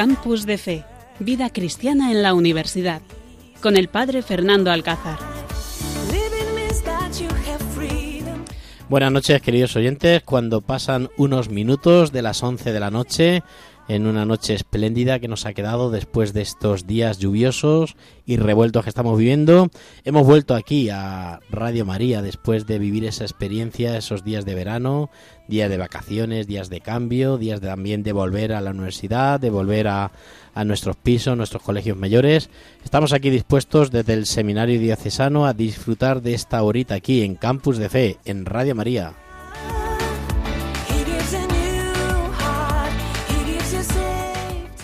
Campus de Fe, Vida Cristiana en la Universidad, con el Padre Fernando Alcázar. Buenas noches, queridos oyentes. Cuando pasan unos minutos de las 11 de la noche, en una noche espléndida que nos ha quedado después de estos días lluviosos y revueltos que estamos viviendo. Hemos vuelto aquí a Radio María después de vivir esa experiencia, esos días de verano, días de vacaciones, días de cambio, días también de volver a la universidad, de volver a, a nuestros pisos, nuestros colegios mayores. Estamos aquí dispuestos desde el Seminario Diocesano a disfrutar de esta horita aquí en Campus de Fe, en Radio María.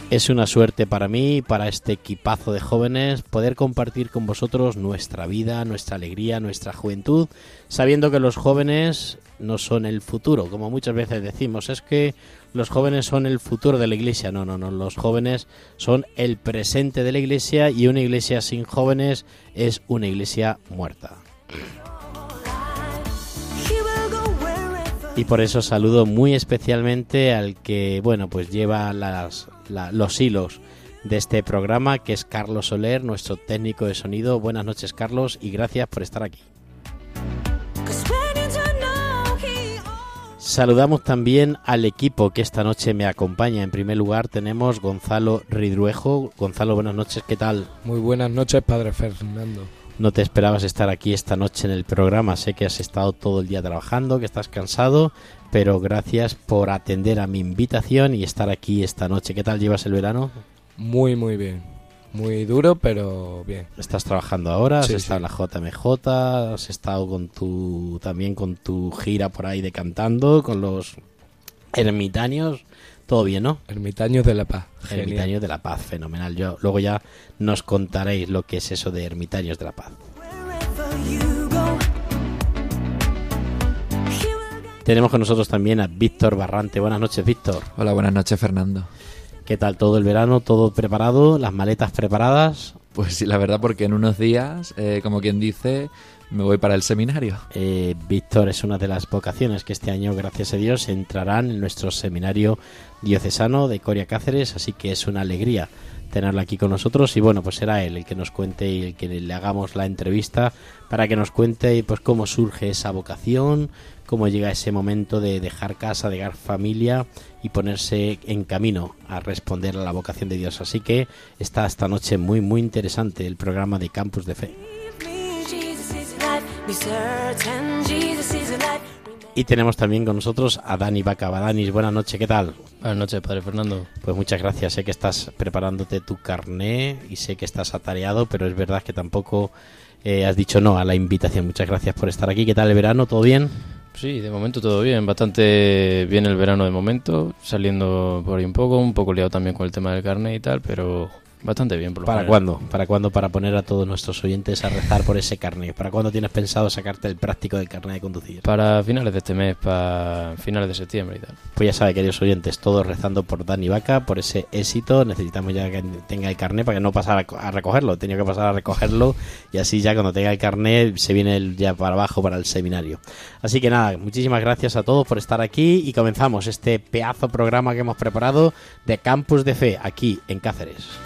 Es una suerte para mí para este equipazo de jóvenes poder compartir con vosotros nuestra vida, nuestra alegría, nuestra juventud, sabiendo que los jóvenes no son el futuro, como muchas veces decimos, es que los jóvenes son el futuro de la iglesia. No, no, no, los jóvenes son el presente de la iglesia y una iglesia sin jóvenes es una iglesia muerta. Y por eso saludo muy especialmente al que, bueno, pues lleva las, los hilos de este programa, que es Carlos Soler, nuestro técnico de sonido. Buenas noches, Carlos, y gracias por estar aquí. Saludamos también al equipo que esta noche me acompaña. En primer lugar tenemos Gonzalo Ridruejo. Gonzalo, buenas noches, ¿qué tal? Muy buenas noches, padre Fernando. No te esperabas estar aquí esta noche en el programa. Sé que has estado todo el día trabajando, que estás cansado, pero gracias por atender a mi invitación y estar aquí esta noche. ¿Qué tal llevas el verano? Muy, muy bien. Muy duro, pero bien. ¿Estás trabajando ahora? ¿Has estado en la JMJ? ¿Has estado con tu, también con tu gira por ahí de cantando, con los ermitaños? Todo bien, ¿no? Ermitaños de la Paz. Ermitaños de la Paz, fenomenal. Yo luego ya nos contaréis lo que es eso de Ermitaños de la Paz. Tenemos con nosotros también a Víctor Barrante. Buenas noches, Víctor. Hola, buenas noches, Fernando. ¿Qué tal todo el verano? ¿Todo preparado? ¿Las maletas preparadas? Pues sí, la verdad, porque en unos días, eh, como quien dice, me voy para el seminario. Eh, Víctor es una de las vocaciones que este año, gracias a Dios, entrarán en nuestro seminario diocesano de Coria Cáceres, así que es una alegría tenerlo aquí con nosotros y bueno, pues será él el que nos cuente y el que le hagamos la entrevista para que nos cuente pues cómo surge esa vocación, cómo llega ese momento de dejar casa, dejar familia y ponerse en camino a responder a la vocación de Dios. Así que está esta noche muy muy interesante el programa de Campus de Fe. Y tenemos también con nosotros a Dani Bacabadanis. Buenas noches, ¿qué tal? Buenas noches, padre Fernando. Pues muchas gracias. Sé que estás preparándote tu carné y sé que estás atareado, pero es verdad que tampoco eh, has dicho no a la invitación. Muchas gracias por estar aquí. ¿Qué tal el verano? ¿Todo bien? Sí, de momento todo bien. Bastante bien el verano de momento. Saliendo por ahí un poco, un poco liado también con el tema del carné y tal, pero Bastante bien, por lo ¿Para cuándo? ¿Para cuándo? Para poner a todos nuestros oyentes a rezar por ese carnet. ¿Para cuándo tienes pensado sacarte el práctico del carnet de conducir? Para finales de este mes, para finales de septiembre y tal. Pues ya sabe, queridos oyentes, todos rezando por Dani Vaca, por ese éxito. Necesitamos ya que tenga el carnet para que no pasara a recogerlo. Tenía que pasar a recogerlo y así ya cuando tenga el carnet se viene ya para abajo para el seminario. Así que nada, muchísimas gracias a todos por estar aquí y comenzamos este pedazo programa que hemos preparado de Campus de Fe aquí en Cáceres.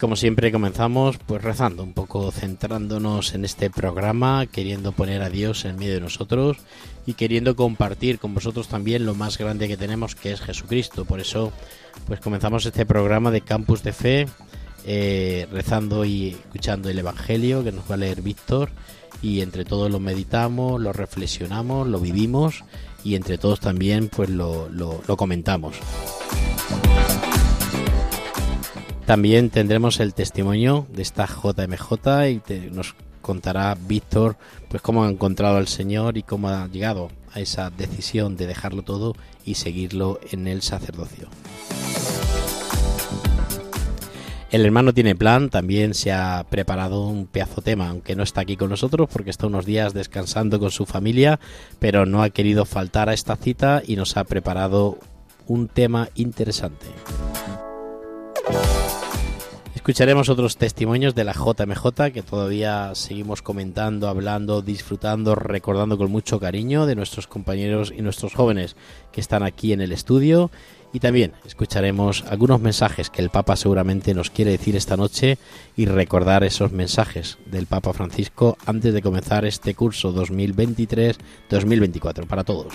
Como siempre comenzamos pues rezando un poco, centrándonos en este programa, queriendo poner a Dios en medio de nosotros y queriendo compartir con vosotros también lo más grande que tenemos que es Jesucristo. Por eso pues comenzamos este programa de Campus de Fe eh, rezando y escuchando el Evangelio que nos va a leer Víctor y entre todos lo meditamos, lo reflexionamos, lo vivimos y entre todos también pues lo, lo, lo comentamos. También tendremos el testimonio de esta JMJ y nos contará Víctor pues cómo ha encontrado al Señor y cómo ha llegado a esa decisión de dejarlo todo y seguirlo en el sacerdocio. El hermano tiene plan, también se ha preparado un pedazo tema, aunque no está aquí con nosotros porque está unos días descansando con su familia, pero no ha querido faltar a esta cita y nos ha preparado un tema interesante. Escucharemos otros testimonios de la JMJ que todavía seguimos comentando, hablando, disfrutando, recordando con mucho cariño de nuestros compañeros y nuestros jóvenes que están aquí en el estudio. Y también escucharemos algunos mensajes que el Papa seguramente nos quiere decir esta noche y recordar esos mensajes del Papa Francisco antes de comenzar este curso 2023-2024 para todos.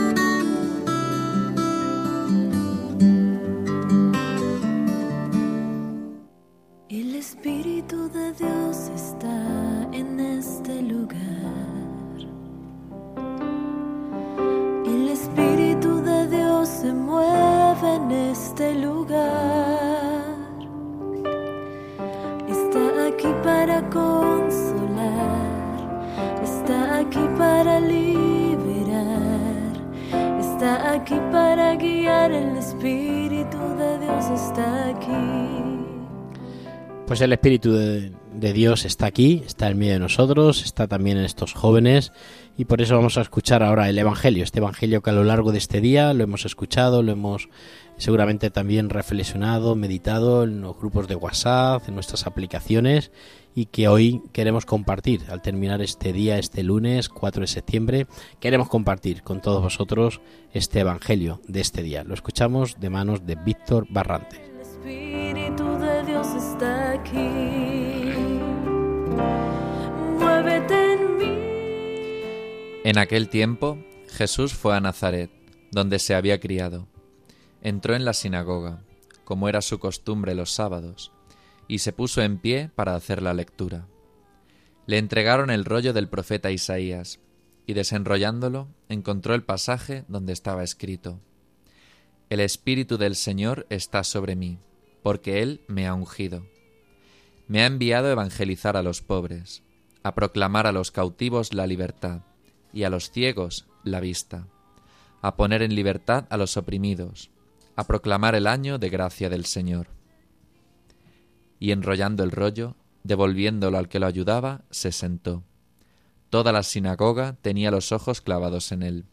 Aquí para liberar. Está aquí para guiar. El Espíritu de Dios está aquí. Pues el Espíritu de, de Dios está aquí, está en medio de nosotros, está también en estos jóvenes y por eso vamos a escuchar ahora el Evangelio, este Evangelio que a lo largo de este día lo hemos escuchado, lo hemos seguramente también reflexionado, meditado en los grupos de WhatsApp, en nuestras aplicaciones y que hoy queremos compartir al terminar este día, este lunes 4 de septiembre, queremos compartir con todos vosotros este Evangelio de este día. Lo escuchamos de manos de Víctor Barrante. El Espíritu de Dios está aquí. Muévete en aquel tiempo Jesús fue a Nazaret, donde se había criado. Entró en la sinagoga, como era su costumbre los sábados, y se puso en pie para hacer la lectura. Le entregaron el rollo del profeta Isaías, y desenrollándolo encontró el pasaje donde estaba escrito El Espíritu del Señor está sobre mí, porque Él me ha ungido. Me ha enviado a evangelizar a los pobres, a proclamar a los cautivos la libertad, y a los ciegos la vista, a poner en libertad a los oprimidos, a proclamar el año de gracia del Señor. Y enrollando el rollo, devolviéndolo al que lo ayudaba, se sentó. Toda la sinagoga tenía los ojos clavados en él.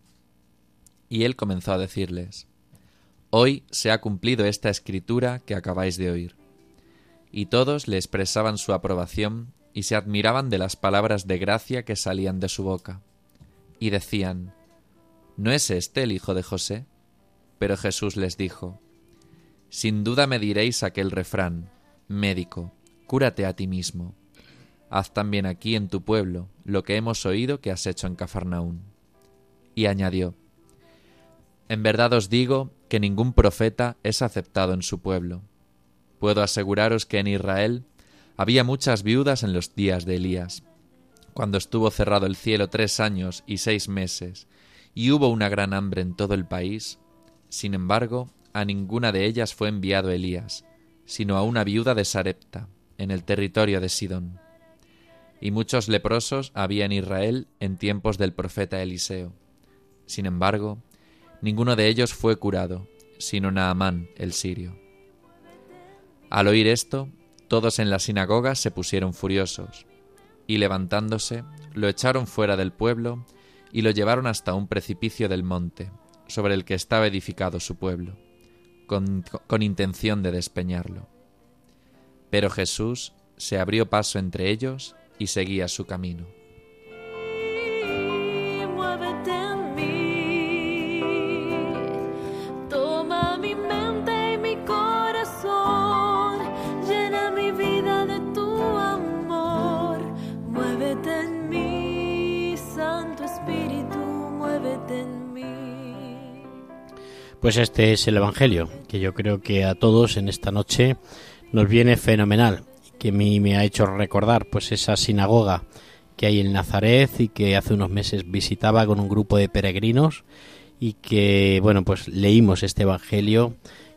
Y él comenzó a decirles, Hoy se ha cumplido esta escritura que acabáis de oír. Y todos le expresaban su aprobación y se admiraban de las palabras de gracia que salían de su boca. Y decían, ¿No es este el hijo de José? Pero Jesús les dijo, Sin duda me diréis aquel refrán, Médico, cúrate a ti mismo. Haz también aquí en tu pueblo lo que hemos oído que has hecho en Cafarnaún. Y añadió, En verdad os digo que ningún profeta es aceptado en su pueblo. Puedo aseguraros que en Israel había muchas viudas en los días de Elías, cuando estuvo cerrado el cielo tres años y seis meses, y hubo una gran hambre en todo el país. Sin embargo, a ninguna de ellas fue enviado Elías, sino a una viuda de Sarepta, en el territorio de Sidón. Y muchos leprosos había en Israel en tiempos del profeta Eliseo. Sin embargo, ninguno de ellos fue curado, sino Naamán el sirio. Al oír esto, todos en la sinagoga se pusieron furiosos, y levantándose, lo echaron fuera del pueblo y lo llevaron hasta un precipicio del monte, sobre el que estaba edificado su pueblo, con, intención de despeñarlo. Pero Jesús se abrió paso entre ellos y seguía su camino. Pues este es el Evangelio, que yo creo que a todos en esta noche nos viene fenomenal, que a mí me ha hecho recordar pues esa sinagoga que hay en Nazaret y que hace unos meses visitaba con un grupo de peregrinos y que bueno pues leímos este Evangelio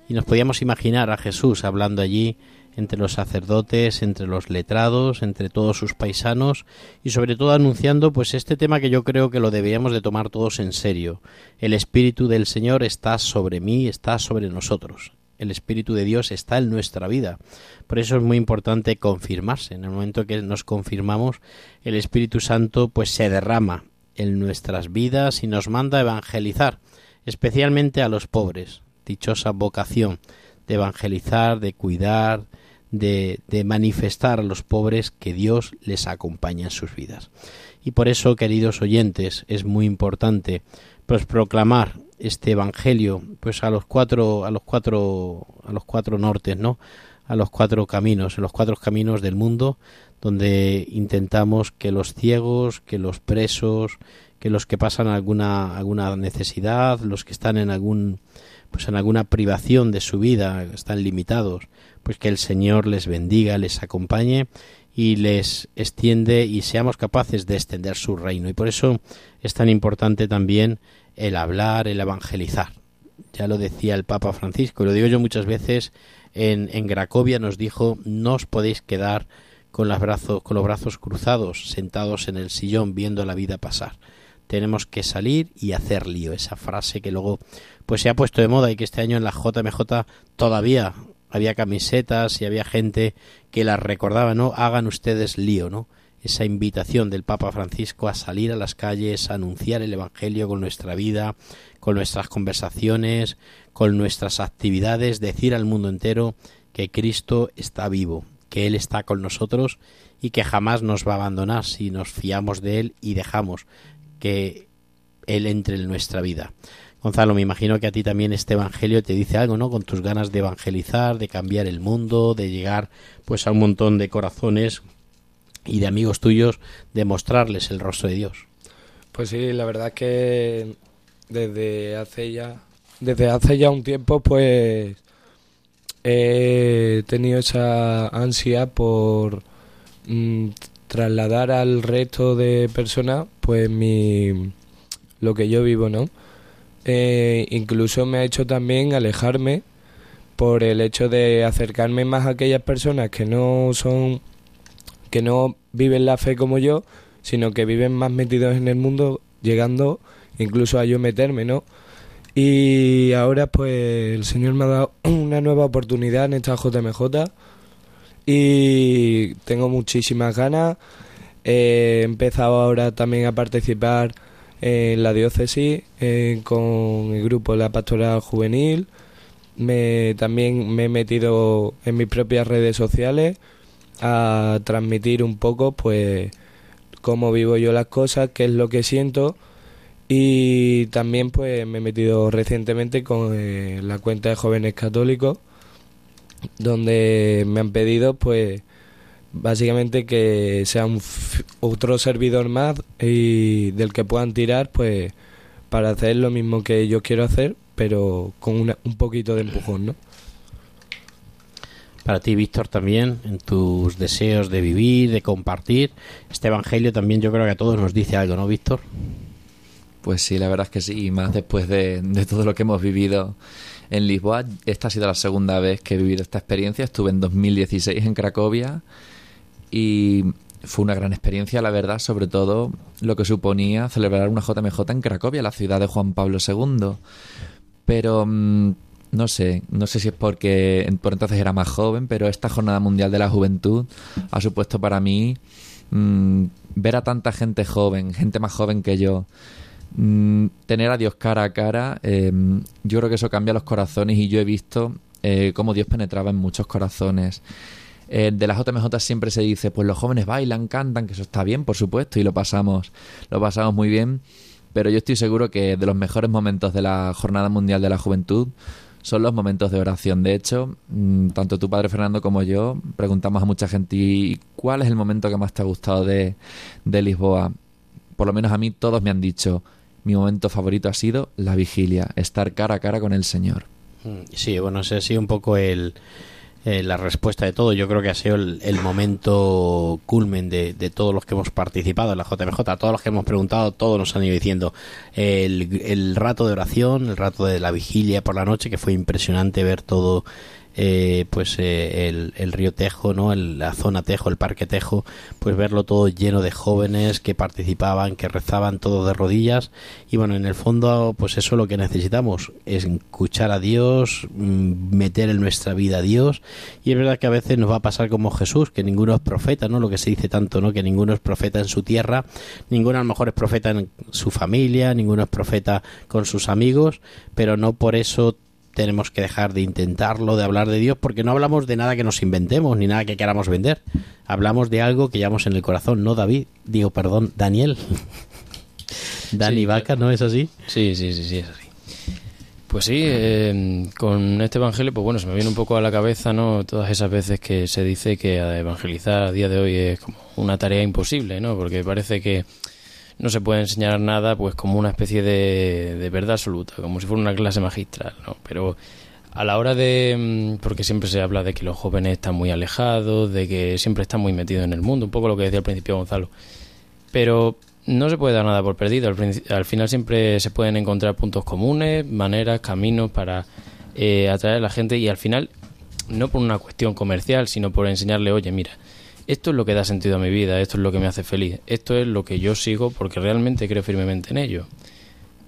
y nos podíamos imaginar a Jesús hablando allí entre los sacerdotes, entre los letrados, entre todos sus paisanos y sobre todo anunciando pues este tema que yo creo que lo deberíamos de tomar todos en serio. El Espíritu del Señor está sobre mí, está sobre nosotros. El Espíritu de Dios está en nuestra vida. Por eso es muy importante confirmarse. En el momento que nos confirmamos, el Espíritu Santo pues se derrama en nuestras vidas y nos manda a evangelizar, especialmente a los pobres. Dichosa vocación de evangelizar, de cuidar, de, manifestar a los pobres que Dios les acompaña en sus vidas. Y por eso, queridos oyentes, es muy importante pues proclamar este evangelio pues a los cuatro a los cuatro a los cuatro nortes, ¿no? a los cuatro caminos, en los cuatro caminos del mundo, donde intentamos que los ciegos, que los presos, que los que pasan alguna alguna necesidad, los que están en algún pues en alguna privación de su vida, están limitados, pues que el Señor les bendiga, les acompañe y les extiende y seamos capaces de extender su reino. Y por eso es tan importante también el hablar, el evangelizar. Ya lo decía el Papa Francisco, lo digo yo muchas veces, en, en Cracovia nos dijo, no os podéis quedar con, brazos, con los brazos cruzados, sentados en el sillón viendo la vida pasar. Tenemos que salir y hacer lío. Esa frase que luego pues se ha puesto de moda y que este año en la JMJ todavía había camisetas y había gente que las recordaba, ¿no? Hagan ustedes lío, ¿no? Esa invitación del Papa Francisco a salir a las calles, a anunciar el Evangelio con nuestra vida, con nuestras conversaciones, con nuestras actividades, decir al mundo entero que Cristo está vivo, que Él está con nosotros y que jamás nos va a abandonar si nos fiamos de Él y dejamos que Él entre en nuestra vida. Gonzalo, me imagino que a ti también este evangelio te dice algo, ¿no? Con tus ganas de evangelizar, de cambiar el mundo, de llegar pues a un montón de corazones y de amigos tuyos, de mostrarles el rostro de Dios. Pues sí, la verdad es que desde hace ya desde hace ya un tiempo pues he tenido esa ansia por mm, trasladar al resto de personas pues mi lo que yo vivo, ¿no? Eh, incluso me ha hecho también alejarme por el hecho de acercarme más a aquellas personas que no son que no viven la fe como yo, sino que viven más metidos en el mundo, llegando incluso a yo meterme, ¿no? Y ahora pues el Señor me ha dado una nueva oportunidad en esta JMJ y tengo muchísimas ganas. he empezado ahora también a participar en la diócesis con el grupo la pastoral juvenil. Me, también me he metido en mis propias redes sociales a transmitir un poco pues cómo vivo yo las cosas, qué es lo que siento y también pues me he metido recientemente con eh, la cuenta de jóvenes católicos donde me han pedido pues básicamente que sea un otro servidor más y del que puedan tirar pues para hacer lo mismo que yo quiero hacer pero con un poquito de empujón ¿no? para ti Víctor también en tus deseos de vivir de compartir este evangelio también yo creo que a todos nos dice algo ¿no Víctor? Pues sí, la verdad es que sí, y más después de, de todo lo que hemos vivido en Lisboa. Esta ha sido la segunda vez que he vivido esta experiencia. Estuve en 2016 en Cracovia y fue una gran experiencia, la verdad, sobre todo lo que suponía celebrar una JMJ en Cracovia, la ciudad de Juan Pablo II. Pero mm, no sé, no sé si es porque por entonces era más joven, pero esta Jornada Mundial de la Juventud ha supuesto para mí mm, ver a tanta gente joven, gente más joven que yo, mm, tener a Dios cara a cara, em, yo creo que eso cambia los corazones y yo he visto eh, cómo Dios penetraba en muchos corazones. Eh, de las JMJ siempre se dice, pues los jóvenes bailan, cantan, que eso está bien, por supuesto, y lo pasamos, lo pasamos muy bien. Pero yo estoy seguro que de los mejores momentos de la Jornada Mundial de la Juventud son los momentos de oración. De hecho, mm, tanto tu padre Fernando como yo preguntamos a mucha gente ¿y cuál es el momento que más te ha gustado de, de Lisboa. Por lo menos a mí todos me han dicho mi momento favorito ha sido la vigilia, estar cara a cara con el Señor. Mm, Sí, bueno, ese ha sido un poco el, eh, la respuesta de todo. Yo creo que ha sido el, el momento culmen de, de todos los que hemos participado en la JMJ, todos los que hemos preguntado, todos nos han ido diciendo el, el rato de oración, el rato de la vigilia por la noche, que fue impresionante ver todo. Eh, pues eh, el, el río Tejo, ¿no? El- la zona Tejo, el parque Tejo, pues verlo todo lleno de jóvenes que participaban, que rezaban todo de rodillas y bueno, en el fondo pues eso es lo que necesitamos, es escuchar a Dios, mm, meter en nuestra vida a Dios y es verdad que a veces nos va a pasar como Jesús, que ninguno es profeta, ¿no? Lo que se dice tanto, ¿no? Que ninguno es profeta en su tierra, ninguno a lo mejor es profeta en su familia, ninguno es profeta con sus amigos, pero no por eso tenemos que dejar de intentarlo, de hablar de Dios, porque no hablamos de nada que nos inventemos ni nada que queramos vender. Hablamos de algo que llevamos en el corazón, no David, digo, perdón, Daniel. Dani Sí, Vaca, ¿no es así? Sí, sí, sí, sí, es así. Pues sí, eh, con este evangelio, pues bueno, se me viene un poco a la cabeza, ¿no? Todas esas veces que se dice que evangelizar a día de hoy es como una tarea imposible, ¿no? Porque parece que no se puede enseñar nada, pues como una especie de, de verdad absoluta, como si fuera una clase magistral, ¿no? Pero a la hora de... mm, porque siempre se habla de que los jóvenes están muy alejados, de que siempre están muy metidos en el mundo, un poco lo que decía al principio Gonzalo. Pero no se puede dar nada por perdido. Al, al final siempre se pueden encontrar puntos comunes, maneras, caminos para eh, atraer a la gente y al final, no por una cuestión comercial, sino por enseñarle, oye, mira, esto es lo que da sentido a mi vida, esto es lo que me hace feliz, esto es lo que yo sigo porque realmente creo firmemente en ello.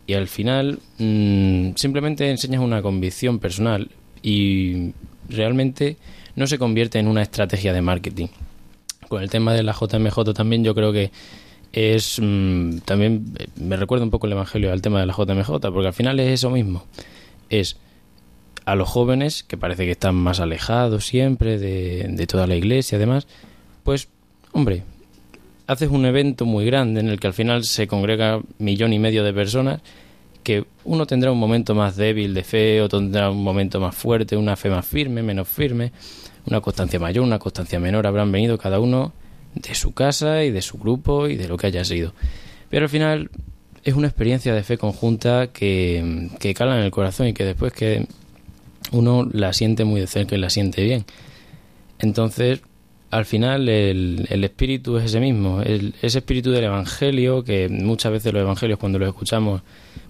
Y al final mm, simplemente enseñas una convicción personal y realmente no se convierte en una estrategia de marketing. Con el tema de la JMJ también yo creo que es mm, también me recuerda un poco el evangelio al tema de la JMJ porque al final es eso mismo es a los jóvenes que parece que están más alejados siempre de, de toda la iglesia y demás pues hombre haces un evento muy grande en el que al final se congrega millón y medio de personas que uno tendrá un momento más débil de fe otro tendrá un momento más fuerte una fe más firme menos firme una constancia mayor una constancia menor habrán venido cada uno de su casa y de su grupo y de lo que haya sido. Pero al final es una experiencia de fe conjunta que, que cala en el corazón y que después que uno la siente muy de cerca y la siente bien. Entonces, al final el, el espíritu es ese mismo, el- ese espíritu del Evangelio, que muchas veces los Evangelios cuando los escuchamos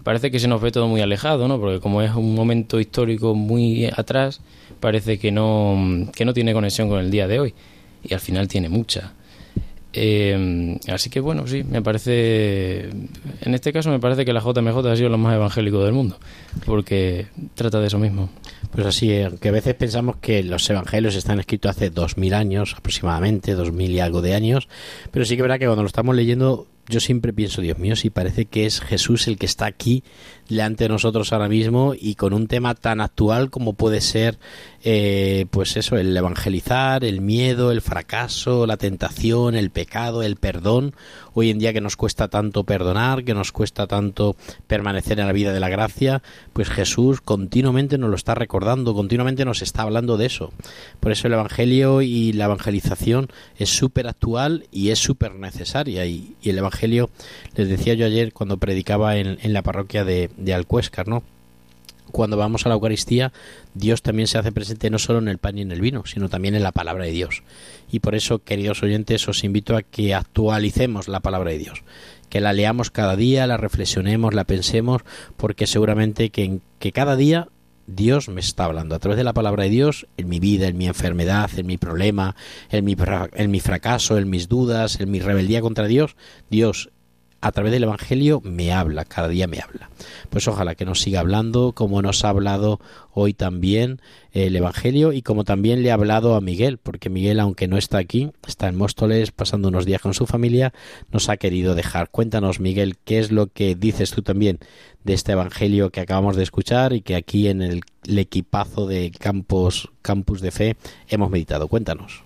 parece que se nos ve todo muy alejado, ¿no? Porque como es un momento histórico muy atrás, parece que no, que no tiene conexión con el día de hoy. Y al final tiene mucha. Eh, así que bueno, sí, me parece. En este caso, me parece que la JMJ ha sido lo más evangélico del mundo, porque trata de eso mismo. Pues así, aunque a veces pensamos que los evangelios están escritos hace dos mil años aproximadamente, dos mil y algo de años, pero sí que verdad que cuando lo estamos leyendo, yo siempre pienso, Dios mío, si parece que es Jesús el que está aquí de nosotros ahora mismo y con un tema tan actual como puede ser, eh, pues eso, el evangelizar, el miedo, el fracaso, la tentación, el pecado, el perdón. Hoy en día que nos cuesta tanto perdonar, que nos cuesta tanto permanecer en la vida de la gracia, pues Jesús continuamente nos lo está recordando, continuamente nos está hablando de eso. Por eso el Evangelio y la evangelización es súper actual y es súper necesaria. Y, y el Evangelio, les decía yo ayer cuando predicaba en, en la parroquia de, de Alcuéscar, ¿no? Cuando vamos a la Eucaristía, Dios también se hace presente no solo en el pan y en el vino, sino también en la palabra de Dios. Y por eso, queridos oyentes, os invito a que actualicemos la palabra de Dios, que la leamos cada día, la reflexionemos, la pensemos, porque seguramente que, en- que cada día Dios me está hablando a través de la palabra de Dios en mi vida, en mi enfermedad, en mi problema, en mi, en mi fracaso, en mis dudas, en mi rebeldía contra Dios. Dios a través del Evangelio me habla, cada día me habla. Pues ojalá que nos siga hablando como nos ha hablado hoy también el Evangelio y como también le ha hablado a Miguel, porque Miguel, aunque no está aquí, está en Móstoles pasando unos días con su familia, nos ha querido dejar. Cuéntanos, Miguel, qué es lo que dices tú también de este Evangelio que acabamos de escuchar y que aquí en el, el equipazo de Campos, Campus de Fe hemos meditado. Cuéntanos.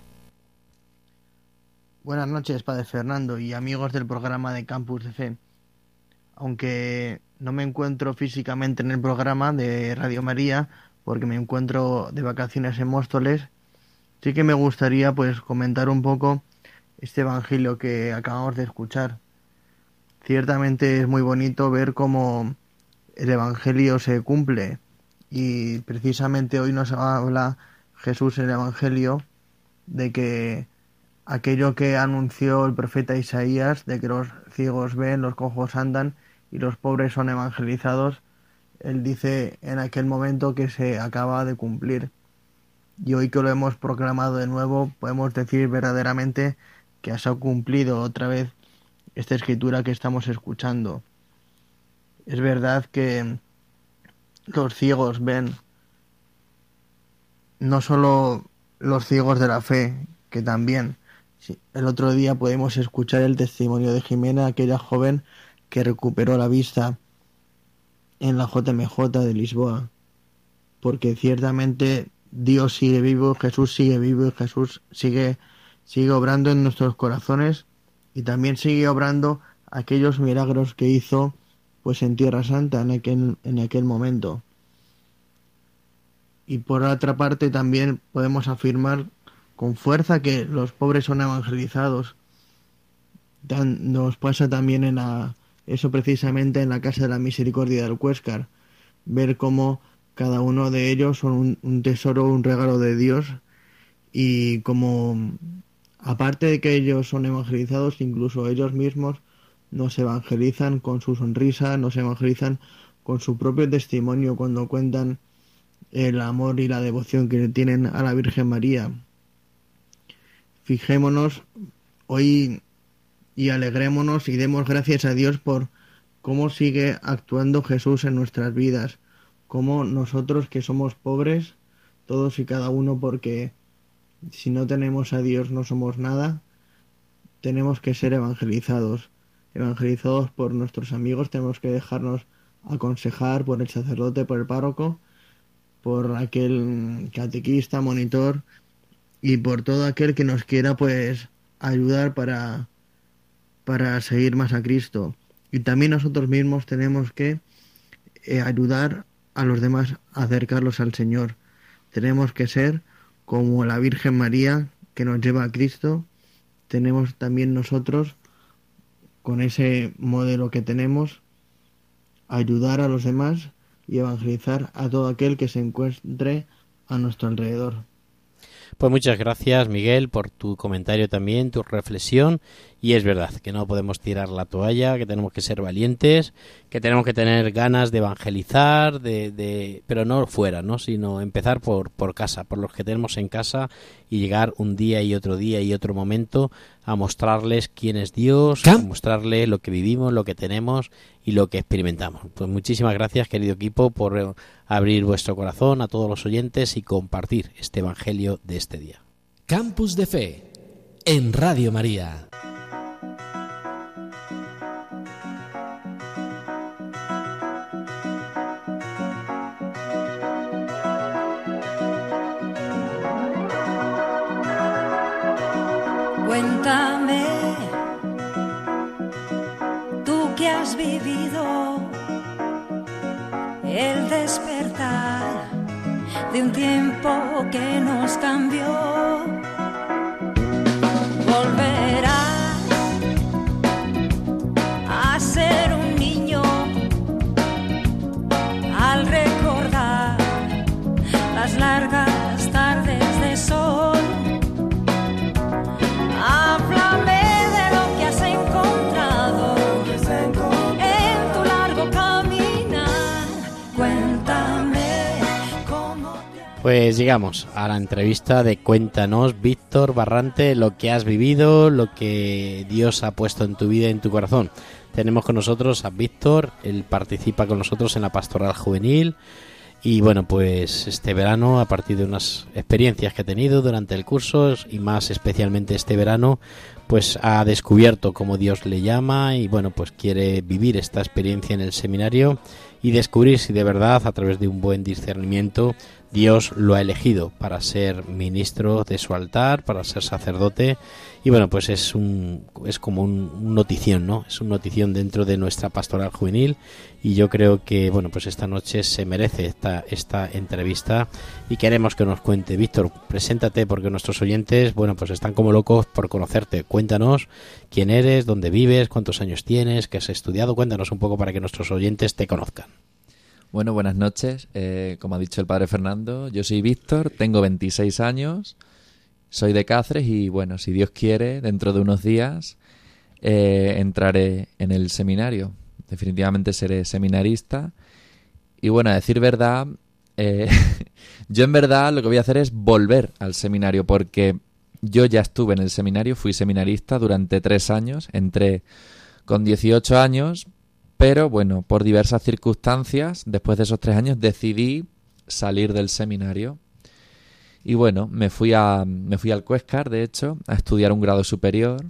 Buenas noches, Padre Fernando y amigos del programa de Campus de Fe. Aunque no me encuentro físicamente en el programa de Radio María, porque me encuentro de vacaciones en Móstoles, sí que me gustaría pues comentar un poco este evangelio que acabamos de escuchar. ciertamente es muy bonito ver cómo el Evangelio se cumple y precisamente hoy nos habla Jesús en el Evangelio de que aquello que anunció el profeta Isaías, de que los ciegos ven, los cojos andan y los pobres son evangelizados, él dice en aquel momento que se acaba de cumplir. Y hoy que lo hemos proclamado de nuevo, podemos decir verdaderamente que se ha cumplido otra vez esta escritura que estamos escuchando. Es verdad que los ciegos ven, no solo los ciegos de la fe, que también. El otro día podemos escuchar el testimonio de Jimena, aquella joven que recuperó la vista en la JMJ de Lisboa, porque ciertamente Dios sigue vivo, Jesús sigue vivo y Jesús sigue, sigue obrando en nuestros corazones y también sigue obrando aquellos milagros que hizo pues en Tierra Santa en aquel, en aquel momento. Y por otra parte también podemos afirmar con fuerza que los pobres son evangelizados. nos pasa también en la, eso precisamente en la Casa de la Misericordia del Cuéscar, ver cómo cada uno de ellos son un, un tesoro, un regalo de Dios y como aparte de que ellos son evangelizados, incluso ellos mismos nos evangelizan con su sonrisa, nos evangelizan con su propio testimonio cuando cuentan el amor y la devoción que tienen a la Virgen María. Fijémonos hoy y alegrémonos y demos gracias a Dios por cómo sigue actuando Jesús en nuestras vidas, cómo nosotros que somos pobres, todos y cada uno, porque si no tenemos a Dios no somos nada, tenemos que ser evangelizados. Evangelizados por nuestros amigos, tenemos que dejarnos aconsejar por el sacerdote, por el párroco, por aquel catequista, monitor y por todo aquel que nos quiera pues ayudar para para seguir más a Cristo. Y también nosotros mismos tenemos que eh, ayudar a los demás a acercarlos al Señor. Tenemos que ser como la Virgen María que nos lleva a Cristo. Tenemos también nosotros con ese modelo que tenemos, ayudar a los demás y evangelizar a todo aquel que se encuentre a nuestro alrededor. Pues muchas gracias Miguel por tu comentario también, tu reflexión y es verdad que no podemos tirar la toalla, que tenemos que ser valientes, que tenemos que tener ganas de evangelizar, de, de pero no fuera, ¿no? sino empezar por, por casa, por los que tenemos en casa y llegar un día y otro día y otro momento a mostrarles quién es Dios, a mostrarles lo que vivimos, lo que tenemos y lo que experimentamos. Pues muchísimas gracias querido equipo por eh, abrir vuestro corazón a todos los oyentes y compartir este Evangelio de este día. Campus de Fe en Radio María. Despertar de un tiempo que nos cambió. Volverás Pues llegamos a la entrevista de Cuéntanos, Víctor Barrante, lo que has vivido, lo que Dios ha puesto en tu vida y en tu corazón. Tenemos con nosotros a Víctor, él participa con nosotros en la pastoral juvenil y bueno, pues este verano, a partir de unas experiencias que ha tenido durante el curso y más especialmente este verano, pues ha descubierto cómo Dios le llama y bueno, pues quiere vivir esta experiencia en el seminario y descubrir si de verdad a través de un buen discernimiento Dios lo ha elegido para ser ministro de su altar, para ser sacerdote y bueno, pues es un es como un, notición, ¿no? Es un notición dentro de nuestra pastoral juvenil y yo creo que bueno, pues esta noche se merece esta esta entrevista y queremos que nos cuente. Víctor, preséntate porque nuestros oyentes, bueno, pues están como locos por conocerte. Cuéntanos quién eres, dónde vives, cuántos años tienes, qué has estudiado, cuéntanos un poco para que nuestros oyentes te conozcan. Bueno, buenas noches. Eh, como ha dicho el padre Fernando, yo soy Víctor, tengo 26 años, soy de Cáceres y bueno, si Dios quiere, dentro de unos días eh, entraré en el seminario. Definitivamente seré seminarista. Y bueno, a decir verdad, eh, yo en verdad lo que voy a hacer es volver al seminario porque yo ya estuve en el seminario, fui seminarista durante tres años, entré con 18 años, pero bueno, por diversas circunstancias, después de esos tres años decidí salir del seminario. Y bueno, me fui, a, me fui al Cuescar, de hecho, a estudiar un grado superior.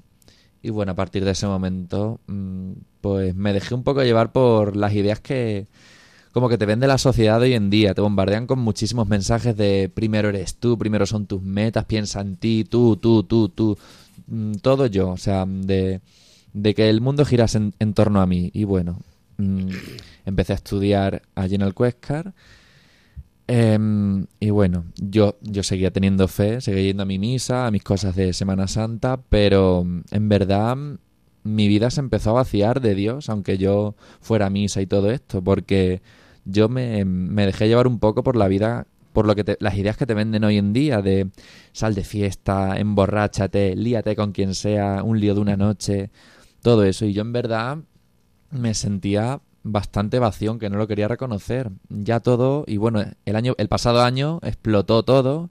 Y bueno, a partir de ese momento, mm, pues me dejé un poco llevar por las ideas que, como que te vende la sociedad hoy en día. Te bombardean con muchísimos mensajes de primero eres tú, primero son tus metas, piensa en ti, tú, tú, tú, tú, mm, todo yo. O sea, de de que el mundo girase en, torno a mí. Y bueno, mm, empecé a estudiar allí en el Cuescar. Em, y bueno, yo, yo seguía teniendo fe, seguía yendo a mi misa, a mis cosas de Semana Santa, pero mm, en verdad mi vida se empezó a vaciar de Dios, aunque yo fuera a misa y todo esto, porque yo me, me dejé llevar un poco por la vida por lo que las ideas que te venden hoy en día de sal de fiesta, emborráchate, líate con quien sea, un lío de una noche, todo eso. Y yo en verdad me sentía bastante vacío, aunque no lo quería reconocer. Ya todo, y bueno, el año, el pasado año explotó todo.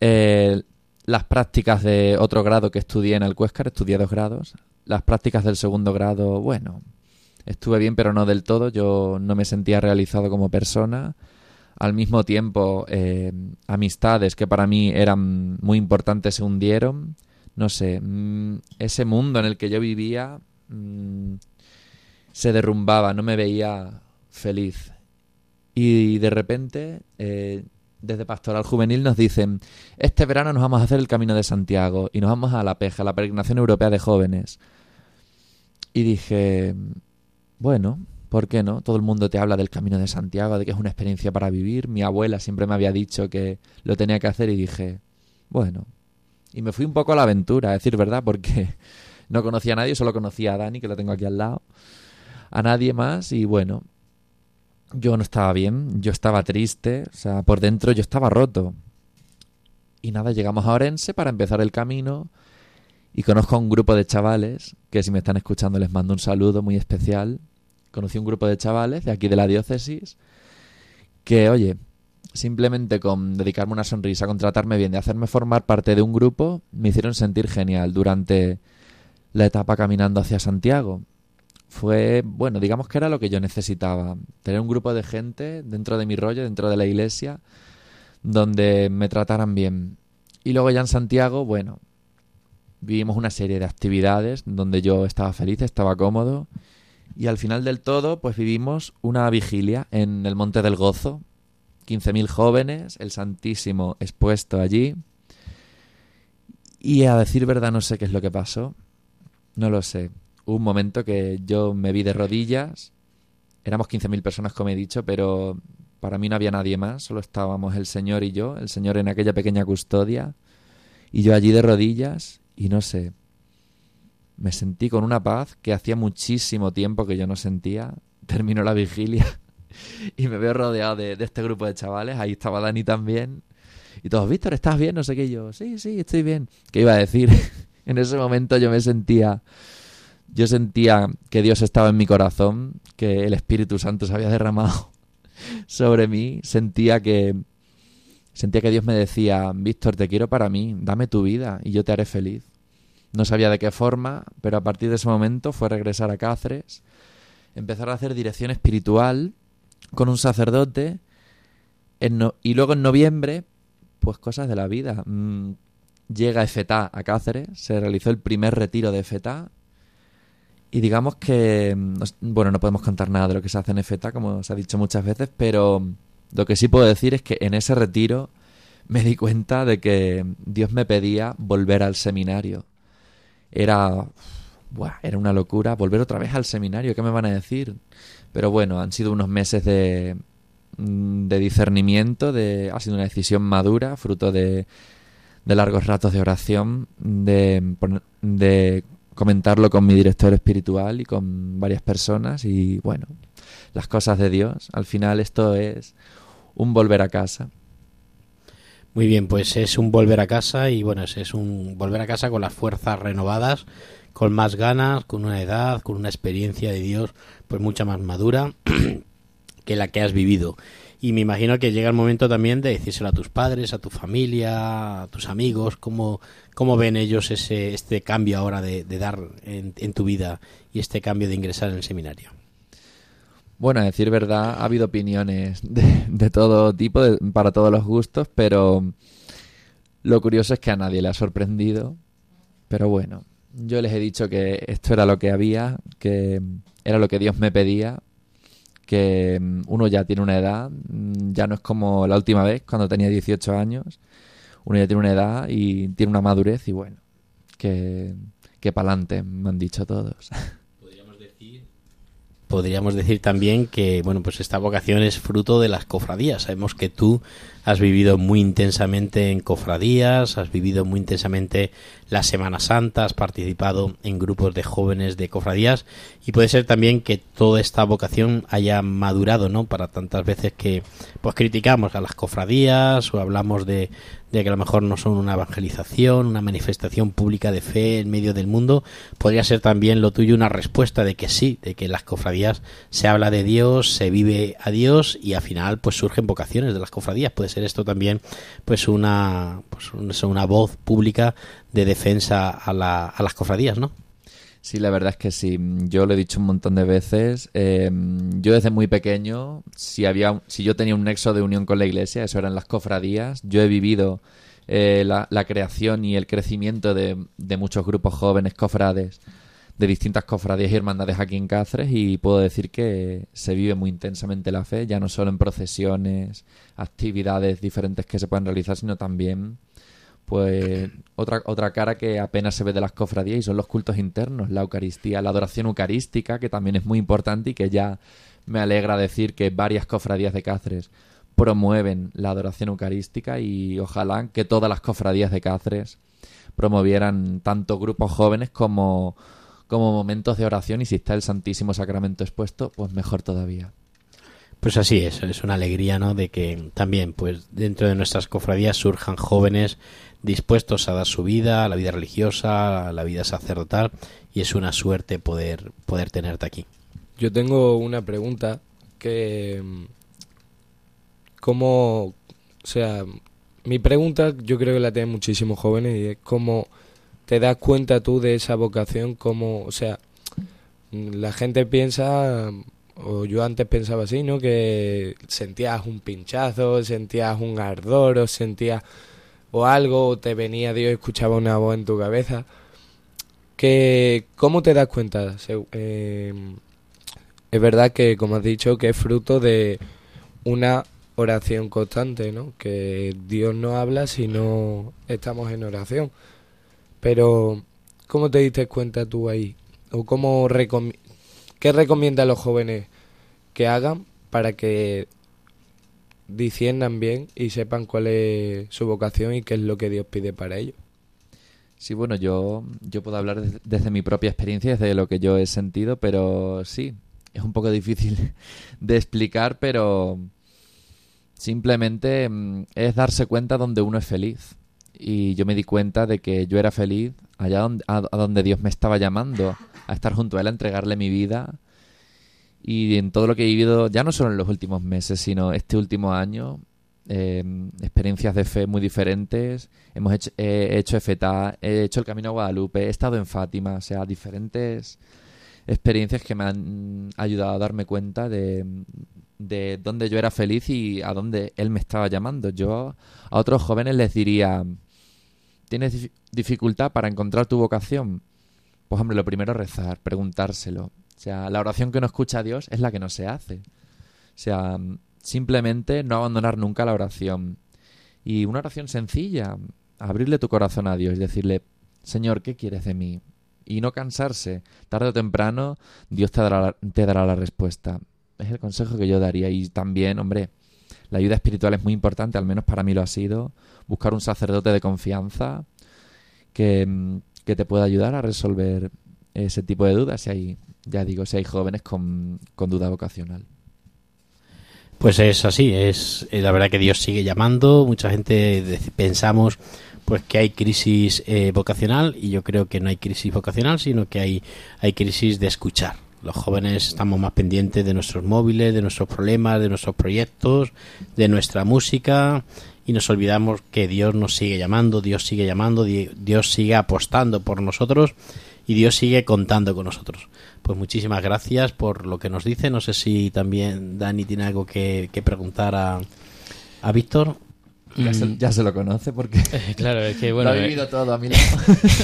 Eh, las prácticas de otro grado que estudié en el Cuéscar, estudié dos grados. Las prácticas del segundo grado, bueno, estuve bien, pero no del todo. Yo no me sentía realizado como persona. Al mismo tiempo, eh, amistades que para mí eran muy importantes se hundieron no sé, mm, ese mundo en el que yo vivía mm, se derrumbaba, no me veía feliz. Y de repente, eh, desde Pastoral Juvenil nos dicen, este verano nos vamos a hacer el Camino de Santiago y nos vamos a la Peja, la Peregrinación Europea de Jóvenes. Y dije, bueno, ¿por qué no? Todo el mundo te habla del Camino de Santiago, de que es una experiencia para vivir. Mi abuela siempre me había dicho que lo tenía que hacer y dije, bueno, y me fui un poco a la aventura, a decir verdad, porque no conocía a nadie, solo conocía a Dani, que lo tengo aquí al lado. A nadie más y bueno, yo no estaba bien, yo estaba triste, o sea, por dentro yo estaba roto. Y nada, llegamos a Orense para empezar el camino y conozco a un grupo de chavales, que si me están escuchando les mando un saludo muy especial. Conocí un grupo de chavales de aquí de la diócesis que, oye, simplemente con dedicarme una sonrisa, con tratarme bien, de hacerme formar parte de un grupo, me hicieron sentir genial durante la etapa caminando hacia Santiago. Fue, bueno, digamos que era lo que yo necesitaba, tener un grupo de gente dentro de mi rollo, dentro de la iglesia, donde me trataran bien. Y luego ya en Santiago, bueno, vivimos una serie de actividades donde yo estaba feliz, estaba cómodo. Y al final del todo, pues vivimos una vigilia en el Monte del Gozo, 15.000 jóvenes, el Santísimo expuesto allí. Y a decir verdad no sé qué es lo que pasó. No lo sé. Hubo un momento que yo me vi de rodillas. Éramos 15.000 personas, como he dicho, pero para mí no había nadie más. Solo estábamos el Señor y yo. El Señor en aquella pequeña custodia. Y yo allí de rodillas. Y no sé. Me sentí con una paz que hacía muchísimo tiempo que yo no sentía. Terminó la vigilia y me veo rodeado de, este grupo de chavales. Ahí estaba Dani también. Y todos, Víctor, ¿estás bien? No sé qué. yo, sí, sí, estoy bien. ¿Qué iba a decir? en ese momento yo me sentía. Yo sentía que Dios estaba en mi corazón, que el Espíritu Santo se había derramado sobre mí. Sentía que. Sentía que Dios me decía, Víctor, te quiero para mí, dame tu vida y yo te haré feliz. No sabía de qué forma, pero a partir de ese momento fue regresar a Cáceres, empezar a hacer dirección espiritual con un sacerdote. y luego en noviembre, pues cosas de la vida. Mm, llega FETA a Cáceres, se realizó el primer retiro de FETA. Y digamos que, mm, bueno, no podemos contar nada de lo que se hace en FETA, como se ha dicho muchas veces, pero Lo que sí puedo decir es que en ese retiro me di cuenta de que Dios me pedía volver al seminario. Era, buah, era una locura volver otra vez al seminario. ¿Qué me van a decir? Pero bueno, han sido unos meses de, mm, de discernimiento, de, ha sido una decisión madura, fruto de, de largos ratos de oración, de, de comentarlo con mi director espiritual y con varias personas y bueno, las cosas de Dios. Al final esto es un volver a casa. Muy bien, pues es un volver a casa y bueno, es un volver a casa con las fuerzas renovadas, con más ganas, con una edad, con una experiencia de Dios pues mucha más madura que la que has vivido. Y me imagino que llega el momento también de decírselo a tus padres, a tu familia, a tus amigos, cómo, cómo ven ellos ese, este cambio ahora de, de dar en, en tu vida y este cambio de ingresar en el seminario. Bueno, a decir verdad, ha habido opiniones de, de todo tipo, de- para todos los gustos, pero lo curioso es que a nadie le ha sorprendido. Pero bueno, yo les he dicho que esto era lo que había, que era lo que Dios me pedía, que mm, uno ya tiene una edad, mm, ya no es como la última vez, cuando tenía 18 años. Uno ya tiene una edad y tiene una madurez y bueno, que, que pa'lante, me han dicho todos. podríamos decir también que bueno pues esta vocación es fruto de las cofradías sabemos que tú has vivido muy intensamente en cofradías has vivido muy intensamente la Semana Santa has participado en grupos de jóvenes de cofradías y puede ser también que toda esta vocación haya madurado no para tantas veces que pues criticamos a las cofradías o hablamos de que a lo mejor no son una evangelización, una manifestación pública de fe en medio del mundo, podría ser también lo tuyo una respuesta de que sí, de que en las cofradías se habla de Dios, se vive a Dios y al final pues surgen vocaciones de las cofradías. Ser esto también pues una pues un- una voz pública de defensa a, la, a las cofradías, ¿no? Sí, la verdad es que sí. Yo lo he dicho un montón de veces. Eh, yo desde muy pequeño, si había, si yo tenía un nexo de unión con la iglesia, eso eran las cofradías. Yo he vivido eh, la, la creación y el crecimiento de, de muchos grupos jóvenes cofrades, de distintas cofradías y hermandades aquí en Cáceres, y puedo decir que se vive muy intensamente la fe, ya no solo en procesiones, actividades diferentes que se pueden realizar, sino también pues otra, otra cara que apenas se ve de las cofradías y son los cultos internos, la Eucaristía, la adoración eucarística, que también es muy importante y que ya me alegra decir que varias cofradías de Cáceres promueven la adoración eucarística y ojalá que todas las cofradías de Cáceres promovieran tanto grupos jóvenes como, como momentos de oración y si está el Santísimo Sacramento expuesto, pues mejor todavía. Pues así es, es una alegría, ¿no? De que también, pues, dentro de nuestras cofradías surjan jóvenes dispuestos a dar su vida, a la vida religiosa, a la vida sacerdotal, y es una suerte poder, poder tenerte aquí. Yo tengo una pregunta que... mm, ¿Cómo... O sea, mi pregunta yo creo que la tienen muchísimos jóvenes y es cómo te das cuenta tú de esa vocación, cómo... O sea, la gente piensa, o yo antes pensaba así, ¿no? Que sentías un pinchazo, sentías un ardor, o sentías... O algo, o te venía Dios, escuchaba una voz en tu cabeza. Que, ¿Cómo te das cuenta? Eh, es verdad que, como has dicho, que es fruto de una oración constante, ¿no? Que Dios no habla si no estamos en oración. Pero, ¿cómo te diste cuenta tú ahí? ¿O cómo qué recomienda a los jóvenes que hagan para que disciernan bien y sepan cuál es su vocación y qué es lo que Dios pide para ellos? Sí, bueno, yo, yo puedo hablar des- desde mi propia experiencia, desde lo que yo he sentido, pero sí, es un poco difícil de explicar, pero simplemente mm, es darse cuenta donde uno es feliz. Y yo me di cuenta de que yo era feliz allá donde, a, donde Dios me estaba llamando, a estar junto a Él, a entregarle mi vida. Y en todo lo que he vivido, ya no solo en los últimos meses, sino este último año, eh, experiencias de fe muy diferentes. Hemos hecho, he hecho EFETA, he hecho el Camino a Guadalupe, he estado en Fátima, o sea, diferentes experiencias que me han ayudado a darme cuenta de, de dónde yo era feliz y a dónde él me estaba llamando. Yo a otros jóvenes les diría, ¿tienes dif- dificultad para encontrar tu vocación? Pues hombre, lo primero rezar, preguntárselo. O sea, la oración que no escucha Dios es la que no se hace. O sea, simplemente no abandonar nunca la oración. Y una oración sencilla, abrirle tu corazón a Dios y decirle, Señor, ¿qué quieres de mí? Y no cansarse. Tarde o temprano, Dios te dará la respuesta. Es el consejo que yo daría. Y también, hombre, la ayuda espiritual es muy importante, al menos para mí lo ha sido. Buscar un sacerdote de confianza que, que te pueda ayudar a resolver ese tipo de dudas si hay, ya digo, si hay jóvenes con, con duda vocacional. Pues es así, es eh, la verdad que Dios sigue llamando, mucha gente pensamos pues que hay crisis eh, vocacional y yo creo que no hay crisis vocacional, sino que hay, hay crisis de escuchar. Los jóvenes estamos más pendientes de nuestros móviles, de nuestros problemas, de nuestros proyectos, de nuestra música y nos olvidamos que Dios nos sigue llamando, Dios sigue llamando, Di- Dios sigue apostando por nosotros y Dios sigue contando con nosotros. Pues muchísimas gracias por lo que nos dice. No sé si también Dani tiene algo que, que preguntar a, a Víctor. Ya, se, ya se lo conoce porque Claro, es que bueno, lo ha eh, vivido todo a mi lado.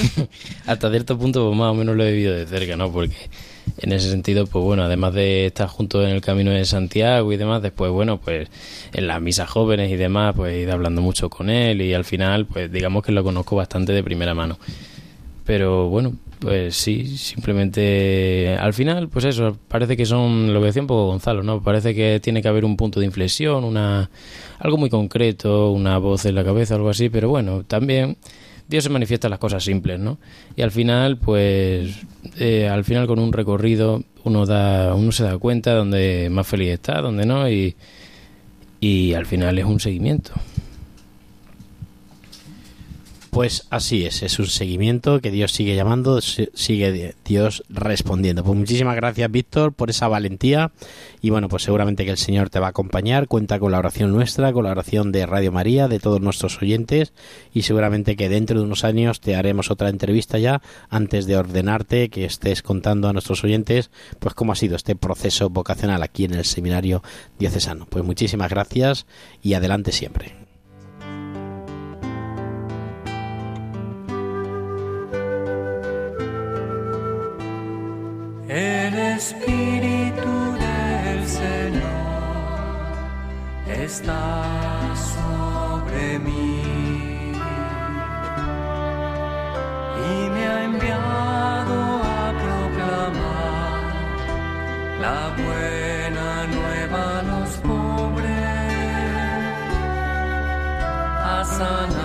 hasta cierto punto pues, más o menos lo he vivido de cerca, ¿no? Porque en ese sentido, pues bueno, además de estar juntos en el camino de Santiago y demás, después, bueno, pues en las misas jóvenes y demás, pues he ido hablando mucho con él y al final, pues digamos que lo conozco bastante de primera mano. Pero bueno, pues sí, simplemente al final, pues eso, parece que son lo que decía un poco Gonzalo, ¿no? Parece que tiene que haber un punto de inflexión, una algo muy concreto, una voz en la cabeza, algo así, pero bueno, también Dios se manifiesta en las cosas simples, ¿no? Y al final, pues, eh, al final con un recorrido uno da, uno se da cuenta donde más feliz está, donde no, y, y al final es un seguimiento. Pues así es, es un seguimiento que Dios sigue llamando, si- sigue Dios respondiendo. Pues muchísimas gracias Víctor por esa valentía y bueno, pues seguramente que el Señor te va a acompañar, cuenta con la oración nuestra, con la oración de Radio María, de todos nuestros oyentes y seguramente que dentro de unos años te haremos otra entrevista ya antes de ordenarte que estés contando a nuestros oyentes pues cómo ha sido este proceso vocacional aquí en el seminario diocesano. Pues muchísimas gracias y adelante siempre. Espíritu del Señor está sobre mí y me ha enviado a proclamar la buena nueva a los pobres, a sanar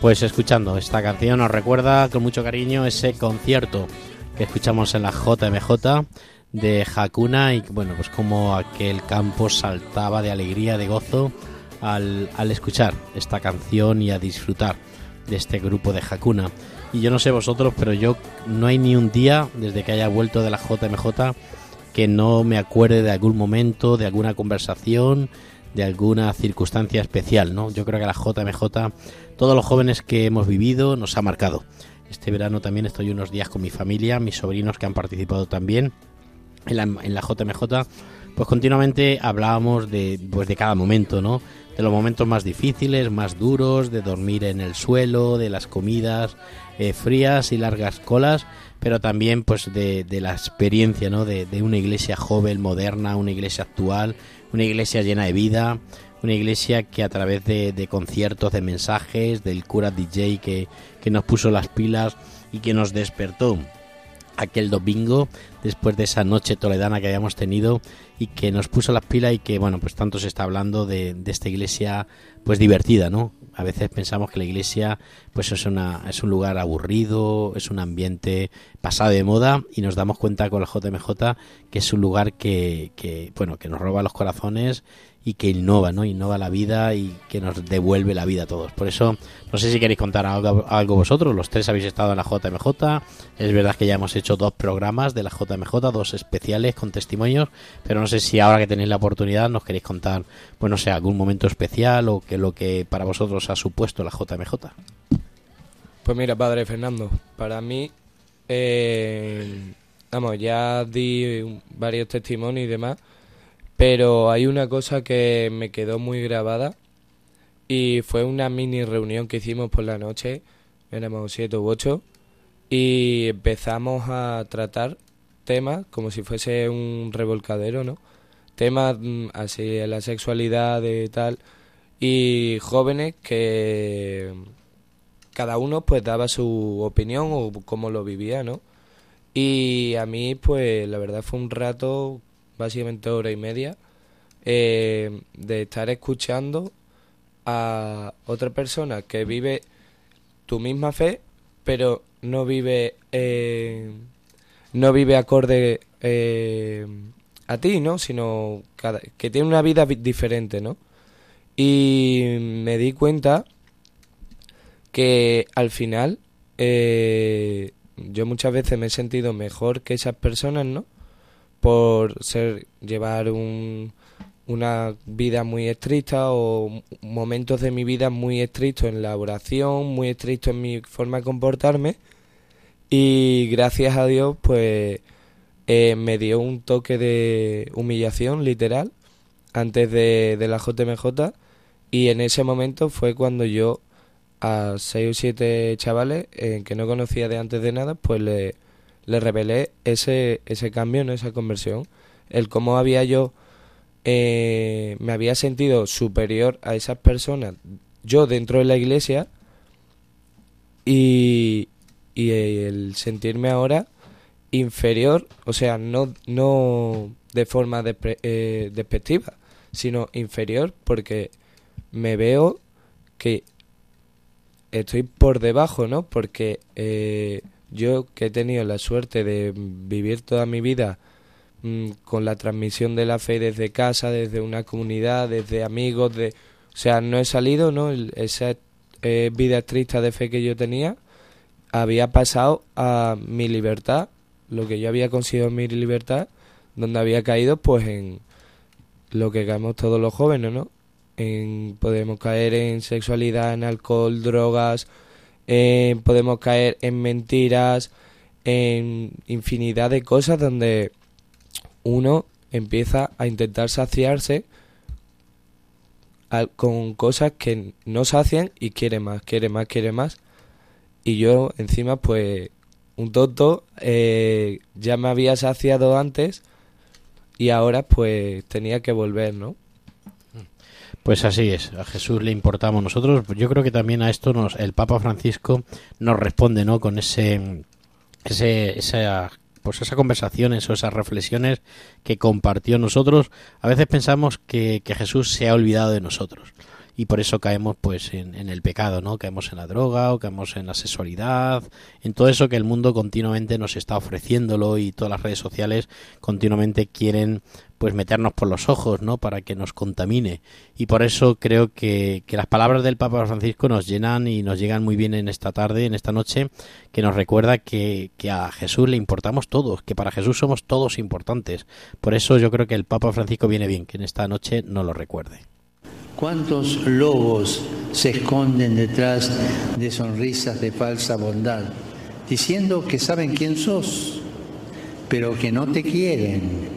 Pues escuchando esta canción nos recuerda con mucho cariño ese concierto que escuchamos en la JMJ de Hakuna y bueno, pues como aquel campo saltaba de alegría, de gozo al, al escuchar esta canción y a disfrutar de este grupo de Hakuna. Y yo no sé vosotros, pero yo no hay ni un día desde que haya vuelto de la JMJ que no me acuerde de algún momento, de alguna conversación, de alguna circunstancia especial, ¿no? Yo creo que la JMJ, todos los jóvenes que hemos vivido, nos ha marcado. Este verano también estoy unos días con mi familia, mis sobrinos que han participado también en la, en la JMJ, pues continuamente hablábamos de, pues de cada momento, ¿no? de los momentos más difíciles, más duros, de dormir en el suelo, de las comidas eh, frías y largas colas, pero también pues de, de la experiencia ¿no? de, de una iglesia joven, moderna, una iglesia actual, una iglesia llena de vida, una iglesia que a través de, de conciertos, de mensajes, del cura DJ que, que nos puso las pilas y que nos despertó aquel domingo después de esa noche toledana que habíamos tenido y que nos puso las pilas y que bueno pues tanto se está hablando de, de esta iglesia pues divertida no a veces pensamos que la iglesia pues es una es un lugar aburrido es un ambiente pasado de moda y nos damos cuenta con la JMJ que es un lugar que, que bueno que nos roba los corazones y que innova, ¿no? Innova la vida y que nos devuelve la vida a todos. Por eso, no sé si queréis contar algo, algo vosotros. Los tres habéis estado en la JMJ. Es verdad que ya hemos hecho dos programas de la JMJ, dos especiales con testimonios, pero no sé si ahora que tenéis la oportunidad nos queréis contar, pues no sé, algún momento especial o que lo que para vosotros ha supuesto la JMJ. Pues mira, padre Fernando, para mí, eh, vamos, ya di varios testimonios y demás, pero hay una cosa que me quedó muy grabada y fue una mini reunión que hicimos por la noche, éramos siete u ocho, y empezamos a tratar temas como si fuese un revolcadero, ¿no? Temas mm, así de la sexualidad y tal, y jóvenes que cada uno pues daba su opinión o cómo lo vivía, ¿no? Y a mí pues la verdad fue un rato, básicamente hora y media, eh, de estar escuchando a otra persona que vive tu misma fe, pero no vive eh, no vive acorde eh, a ti, ¿no? Sino cada, que tiene una vida vi- diferente, ¿no? Y me di cuenta que al final eh, yo muchas veces me he sentido mejor que esas personas, ¿no? Por ser llevar un, una vida muy estricta o momentos de mi vida muy estrictos en la oración, muy estrictos en mi forma de comportarme. Y gracias a Dios pues eh, me dio un toque de humillación literal antes de, de la JMJ y en ese momento fue cuando yo a seis o siete chavales eh, que no conocía de antes de nada pues le, le revelé ese, ese cambio, ¿no? esa conversión, el cómo había yo eh, me había sentido superior a esas personas yo dentro de la iglesia y, y el sentirme ahora inferior, o sea, no, no de forma eh, despectiva, sino inferior porque me veo que estoy por debajo, ¿no? Porque eh, yo que he tenido la suerte de vivir toda mi vida mm, con la transmisión de la fe desde casa, desde una comunidad, desde amigos, de, o sea, no he salido, ¿no? Esa eh, vida estricta de fe que yo tenía había pasado a mi libertad, lo que yo había conseguido mi libertad, donde había caído pues en lo que caemos todos los jóvenes, ¿no? En, podemos caer en sexualidad, en alcohol, drogas, en- podemos caer en mentiras, en infinidad de cosas donde uno empieza a intentar saciarse con cosas que no sacian y quiere más, quiere más, quiere más. Y yo encima pues un tonto eh, ya me había saciado antes y ahora pues tenía que volver, ¿no? Pues así es, a Jesús le importamos nosotros. Yo creo que también a esto nos, el Papa Francisco nos responde, ¿no? Con ese, ese, esa, pues esa conversaciones o esas reflexiones que compartió nosotros. A veces pensamos que, que Jesús se ha olvidado de nosotros y por eso caemos pues en, el pecado, ¿no? Caemos en la droga o caemos en la sexualidad, en todo eso que el mundo continuamente nos está ofreciéndolo y todas las redes sociales continuamente quieren pues meternos por los ojos, ¿no? Para que nos contamine. Y por eso creo que, que las palabras del Papa Francisco nos llenan y nos llegan muy bien en esta tarde, en esta noche, que nos recuerda que, que a Jesús le importamos todos, que para Jesús somos todos importantes. Por eso yo creo que el Papa Francisco viene bien, que en esta noche nos lo recuerde. ¿Cuántos lobos se esconden detrás de sonrisas de falsa bondad, diciendo que saben quién sos, pero que no te quieren?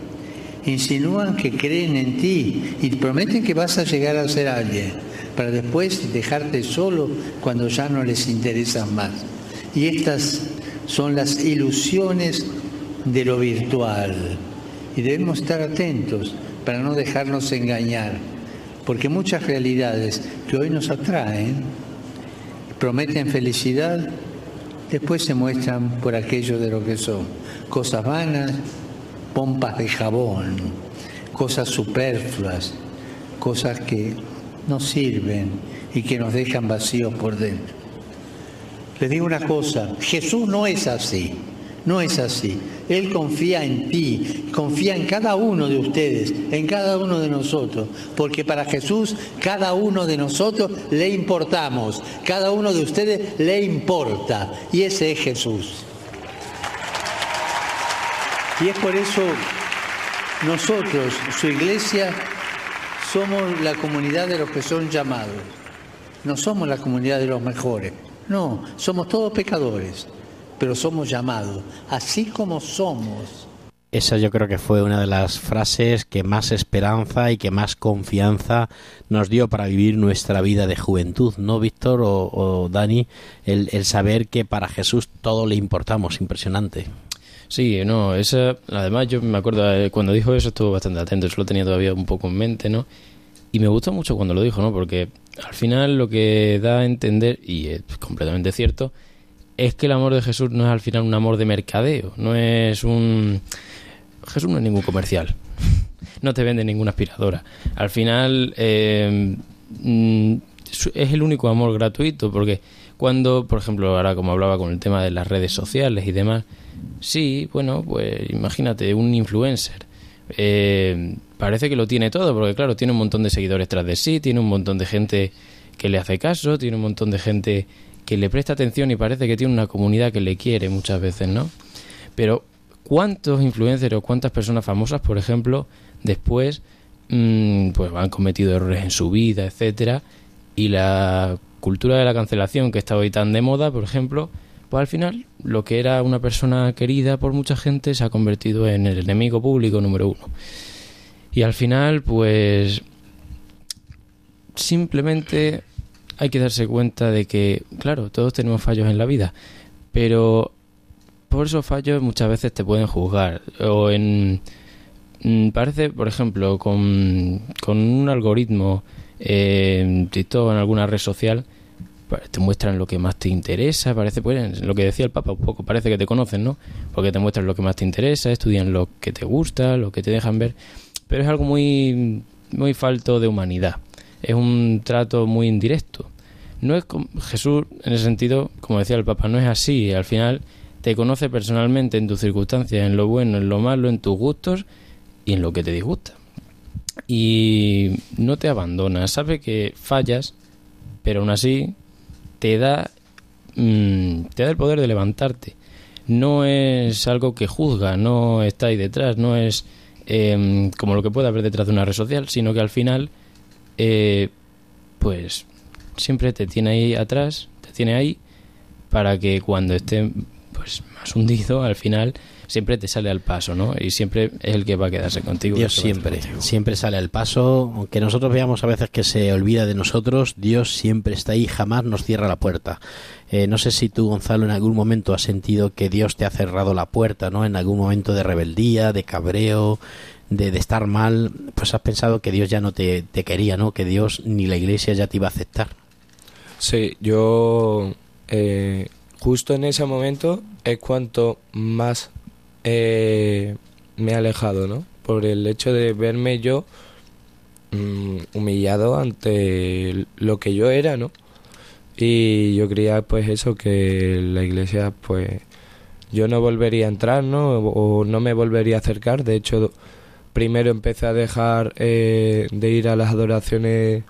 insinúan que creen en ti y prometen que vas a llegar a ser alguien, para después dejarte solo cuando ya no les interesas más. Y estas son las ilusiones de lo virtual. Y debemos estar atentos para no dejarnos engañar, porque muchas realidades que hoy nos atraen, prometen felicidad, después se muestran por aquello de lo que son, cosas vanas, pompas de jabón, cosas superfluas, cosas que no sirven y que nos dejan vacíos por dentro. Les digo una cosa, Jesús no es así, no es así. Él confía en ti, confía en cada uno de ustedes, en cada uno de nosotros, porque para Jesús cada uno de nosotros le importamos, cada uno de ustedes le importa, y ese es Jesús. Y es por eso nosotros, su iglesia, somos la comunidad de los que son llamados. No somos la comunidad de los mejores. No, somos todos pecadores, pero somos llamados, así como somos. Esa yo creo que fue una de las frases que más esperanza y que más confianza nos dio para vivir nuestra vida de juventud, ¿no, Víctor o, o Dani? El, el saber que para Jesús todo le importamos, impresionante. Sí, no, esa, además yo me acuerdo, eh, cuando dijo eso estuve bastante atento, eso lo tenía todavía un poco en mente, ¿no? Y me gustó mucho cuando lo dijo, ¿no? Porque al final lo que da a entender, y es completamente cierto, es que el amor de Jesús no es al final un amor de mercadeo, no es un... Jesús no es ningún comercial, no te vende ninguna aspiradora. Al final eh, mm, es el único amor gratuito, porque cuando, por ejemplo, ahora como hablaba con el tema de las redes sociales y demás, sí, bueno, pues imagínate, un influencer. Eh, parece que lo tiene todo, porque claro, tiene un montón de seguidores tras de sí, tiene un montón de gente que le hace caso, tiene un montón de gente que le presta atención y parece que tiene una comunidad que le quiere muchas veces, ¿no? Pero ¿cuántos influencers o cuántas personas famosas, por ejemplo, después mmm, pues han cometido errores en su vida, etcétera, y la cultura de la cancelación que está hoy tan de moda, por ejemplo, pues al final lo que era una persona querida por mucha gente se ha convertido en el enemigo público número uno. Y al final, pues simplemente hay que darse cuenta de que, claro, todos tenemos fallos en la vida, pero por esos fallos muchas veces te pueden juzgar. O en. Parece, por ejemplo, con, un algoritmo eh, en en alguna red social, te muestran lo que más te interesa, parece, pues, lo que decía el Papa un poco, parece que te conocen, ¿no? Porque te muestran lo que más te interesa, estudian lo que te gusta, lo que te dejan ver, pero es algo muy, muy falto de humanidad, es un trato muy indirecto. No es Jesús, en ese sentido, como decía el Papa, no es así, al final te conoce personalmente en tus circunstancias, en lo bueno, en lo malo, en tus gustos y en lo que te disgusta. Y no te abandona, sabe que fallas, pero aún así te da mmm, te da el poder de levantarte no es algo que juzga no está ahí detrás no es eh, como lo que puede haber detrás de una red social sino que al final eh, pues siempre te tiene ahí atrás te tiene ahí para que cuando esté pues más hundido al final siempre te sale al paso, ¿no? Y siempre es el que va a quedarse contigo. Dios siempre, siempre sale al paso. Aunque nosotros veamos a veces que se olvida de nosotros, Dios siempre está ahí, jamás nos cierra la puerta. Eh, no sé si tú, Gonzalo, en algún momento has sentido que Dios te ha cerrado la puerta, ¿no? En algún momento de rebeldía, de cabreo, de, de estar mal, pues has pensado que Dios ya no te, te quería, ¿no? Que Dios ni la iglesia ya te iba a aceptar. Sí, yo eh, justo en ese momento es cuanto más eh, me he alejado, ¿no? Por el hecho de verme yo mm, humillado ante lo que yo era, ¿no? Y yo creía pues eso, que la iglesia pues yo no volvería a entrar, ¿no? O no me volvería a acercar. De hecho, primero empecé a dejar eh, de ir a las adoraciones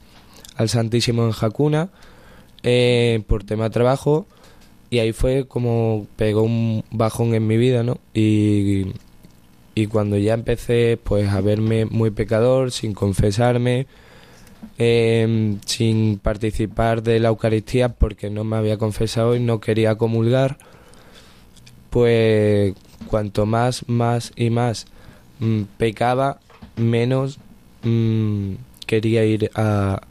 al Santísimo en Jacuna eh, por tema trabajo y ahí fue como pegó un bajón en mi vida, ¿no? Y, cuando ya empecé pues a verme muy pecador, sin confesarme, eh, sin participar de la Eucaristía porque no me había confesado y no quería comulgar, pues cuanto más, más y más mm, pecaba, menos mm, quería ir a,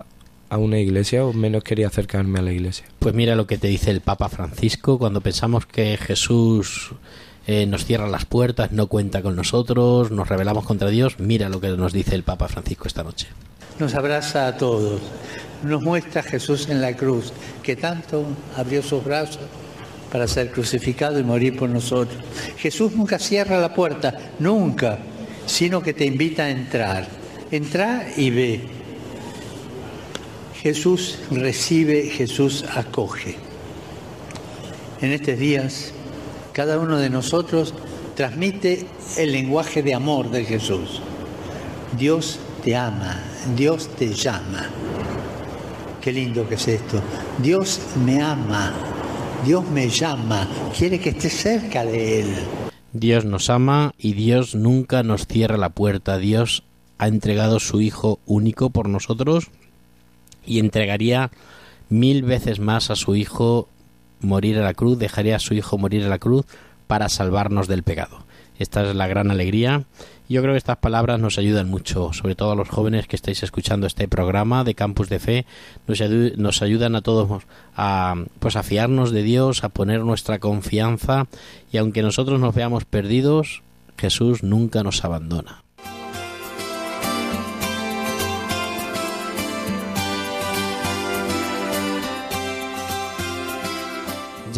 a una iglesia o menos quería acercarme a la iglesia. Pues mira lo que te dice el Papa Francisco cuando pensamos que Jesús eh, nos cierra las puertas, no cuenta con nosotros, nos rebelamos contra Dios. Mira lo que nos dice el Papa Francisco esta noche. Nos abraza a todos, nos muestra a Jesús en la cruz, que tanto abrió sus brazos para ser crucificado y morir por nosotros. Jesús nunca cierra la puerta, nunca, sino que te invita a entrar. Entra y ve. Jesús recibe, Jesús acoge. En estos días, cada uno de nosotros transmite el lenguaje de amor de Jesús. Dios te ama, Dios te llama. Qué lindo que es esto. Dios me ama, Dios me llama, quiere que esté cerca de Él. Dios nos ama y Dios nunca nos cierra la puerta. Dios ha entregado su Hijo único por nosotros y entregaría mil veces más a su Hijo morir a la cruz, dejaría a su Hijo morir a la cruz para salvarnos del pecado. Esta es la gran alegría. Yo creo que estas palabras nos ayudan mucho, sobre todo a los jóvenes que estáis escuchando este programa de Campus de Fe, nos, nos ayudan a todos a pues a fiarnos de Dios, a poner nuestra confianza y aunque nosotros nos veamos perdidos, Jesús nunca nos abandona.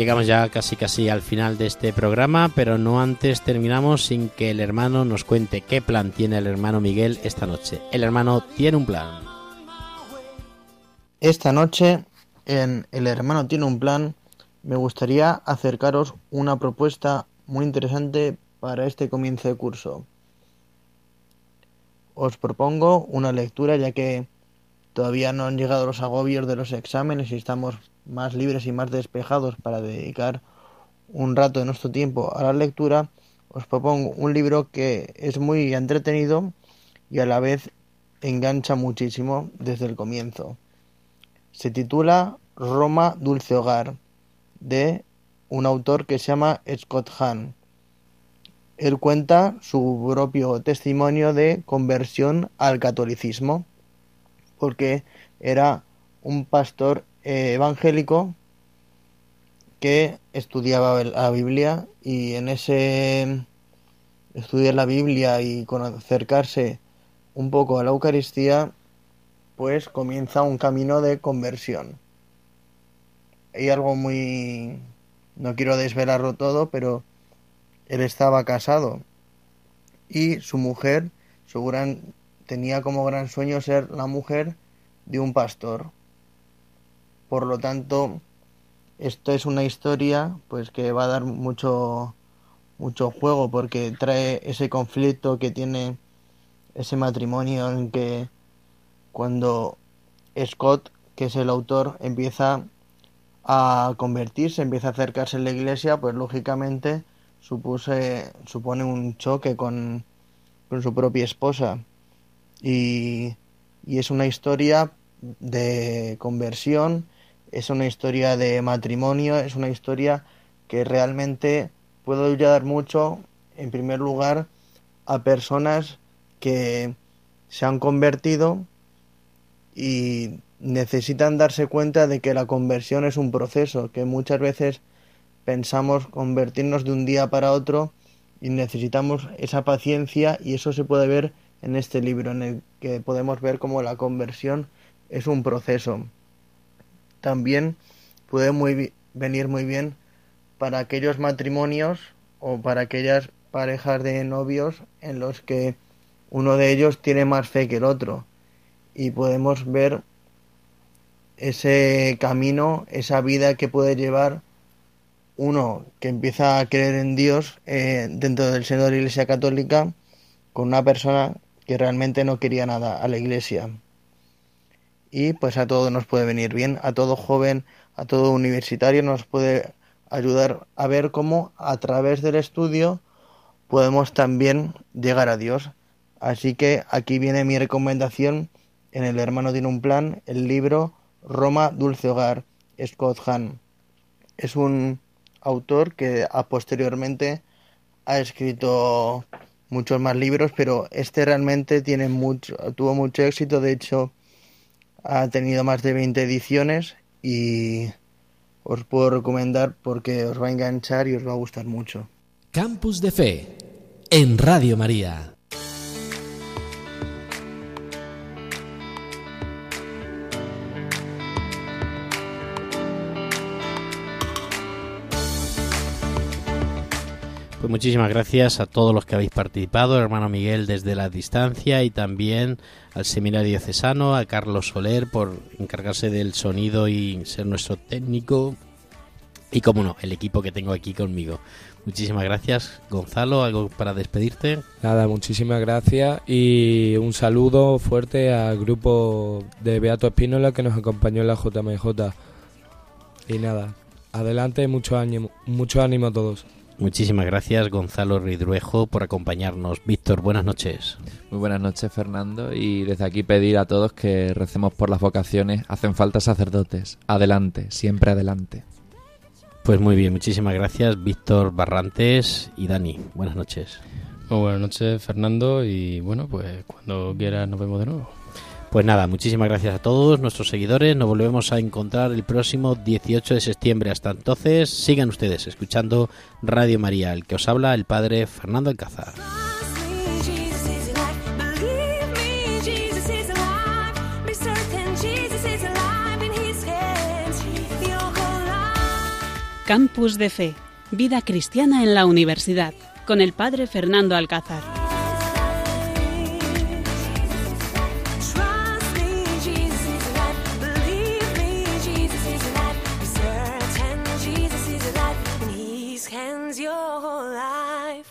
Llegamos ya casi casi al final de este programa, pero no antes terminamos sin que el hermano nos cuente qué plan tiene el hermano Miguel esta noche. El hermano tiene un plan. Esta noche, en El Hermano tiene un plan, me gustaría acercaros una propuesta muy interesante para este comienzo de curso. Os propongo una lectura ya que todavía no han llegado los agobios de los exámenes y estamos más libres y más despejados para dedicar un rato de nuestro tiempo a la lectura. Os propongo un libro que es muy entretenido y a la vez engancha muchísimo desde el comienzo. Se titula Roma Dulce Hogar de un autor que se llama Scott Hahn. Él cuenta su propio testimonio de conversión al catolicismo porque era un pastor eh, evangélico que estudiaba la Biblia y en ese estudiar la Biblia y con acercarse un poco a la Eucaristía pues comienza un camino de conversión. Hay algo muy... no quiero desvelarlo todo, pero él estaba casado y su mujer, su gran... tenía como gran sueño ser la mujer de un pastor. Por lo tanto, esto es una historia pues que va a dar mucho mucho juego porque trae ese conflicto que tiene ese matrimonio en que cuando Scott, que es el autor, empieza a convertirse, empieza a acercarse en la iglesia, pues lógicamente supuse, supone un choque con, con su propia esposa. Y, y es una historia de conversión, es una historia de matrimonio, es una historia que realmente puede ayudar mucho, en primer lugar, a personas que se han convertido y necesitan darse cuenta de que la conversión es un proceso, que muchas veces pensamos convertirnos de un día para otro y necesitamos esa paciencia y eso se puede ver en este libro en el que podemos ver cómo la conversión es un proceso. También puede muy, venir muy bien para aquellos matrimonios o para aquellas parejas de novios en los que uno de ellos tiene más fe que el otro y podemos ver ese camino, esa vida que puede llevar uno que empieza a creer en Dios eh, dentro del seno de la Iglesia Católica con una persona que realmente no quería nada a la Iglesia. Y pues a todo nos puede venir bien, a todo joven, a todo universitario nos puede ayudar a ver cómo a través del estudio podemos también llegar a Dios. Así que aquí viene mi recomendación en El hermano tiene un plan, el libro Roma Dulce Hogar, Scott Hahn. Es un autor que a posteriormente ha escrito muchos más libros, pero este realmente tiene mucho, tuvo mucho éxito, de hecho ha tenido más de 20 ediciones y os puedo recomendar porque os va a enganchar y os va a gustar mucho. Campus de Fe en Radio María. Pues muchísimas gracias a todos los que habéis participado, hermano Miguel desde la distancia y también al seminario cesano, a Carlos Soler por encargarse del sonido y ser nuestro técnico y como no, el equipo que tengo aquí conmigo. Muchísimas gracias, Gonzalo, algo para despedirte. Nada, muchísimas gracias y un saludo fuerte al grupo de Beato Espínola que nos acompañó en la JMJ. Y nada, adelante, mucho ánimo, mucho ánimo a todos. Muchísimas gracias, Gonzalo Ridruejo, por acompañarnos. Víctor, buenas noches. Muy buenas noches, Fernando. Y desde aquí pedir a todos que recemos por las vocaciones. Hacen falta sacerdotes. Adelante, siempre adelante. Pues muy bien, muchísimas gracias, Víctor Barrantes y Dani. Buenas noches. Muy buenas noches, Fernando. Y bueno, pues cuando quieras nos vemos de nuevo. Pues nada, muchísimas gracias a todos nuestros seguidores. Nos volvemos a encontrar el próximo 18 de septiembre. Hasta entonces, sigan ustedes escuchando Radio María, el que os habla el padre Fernando Alcázar. Campus de Fe, vida cristiana en la universidad, con el padre Fernando Alcázar.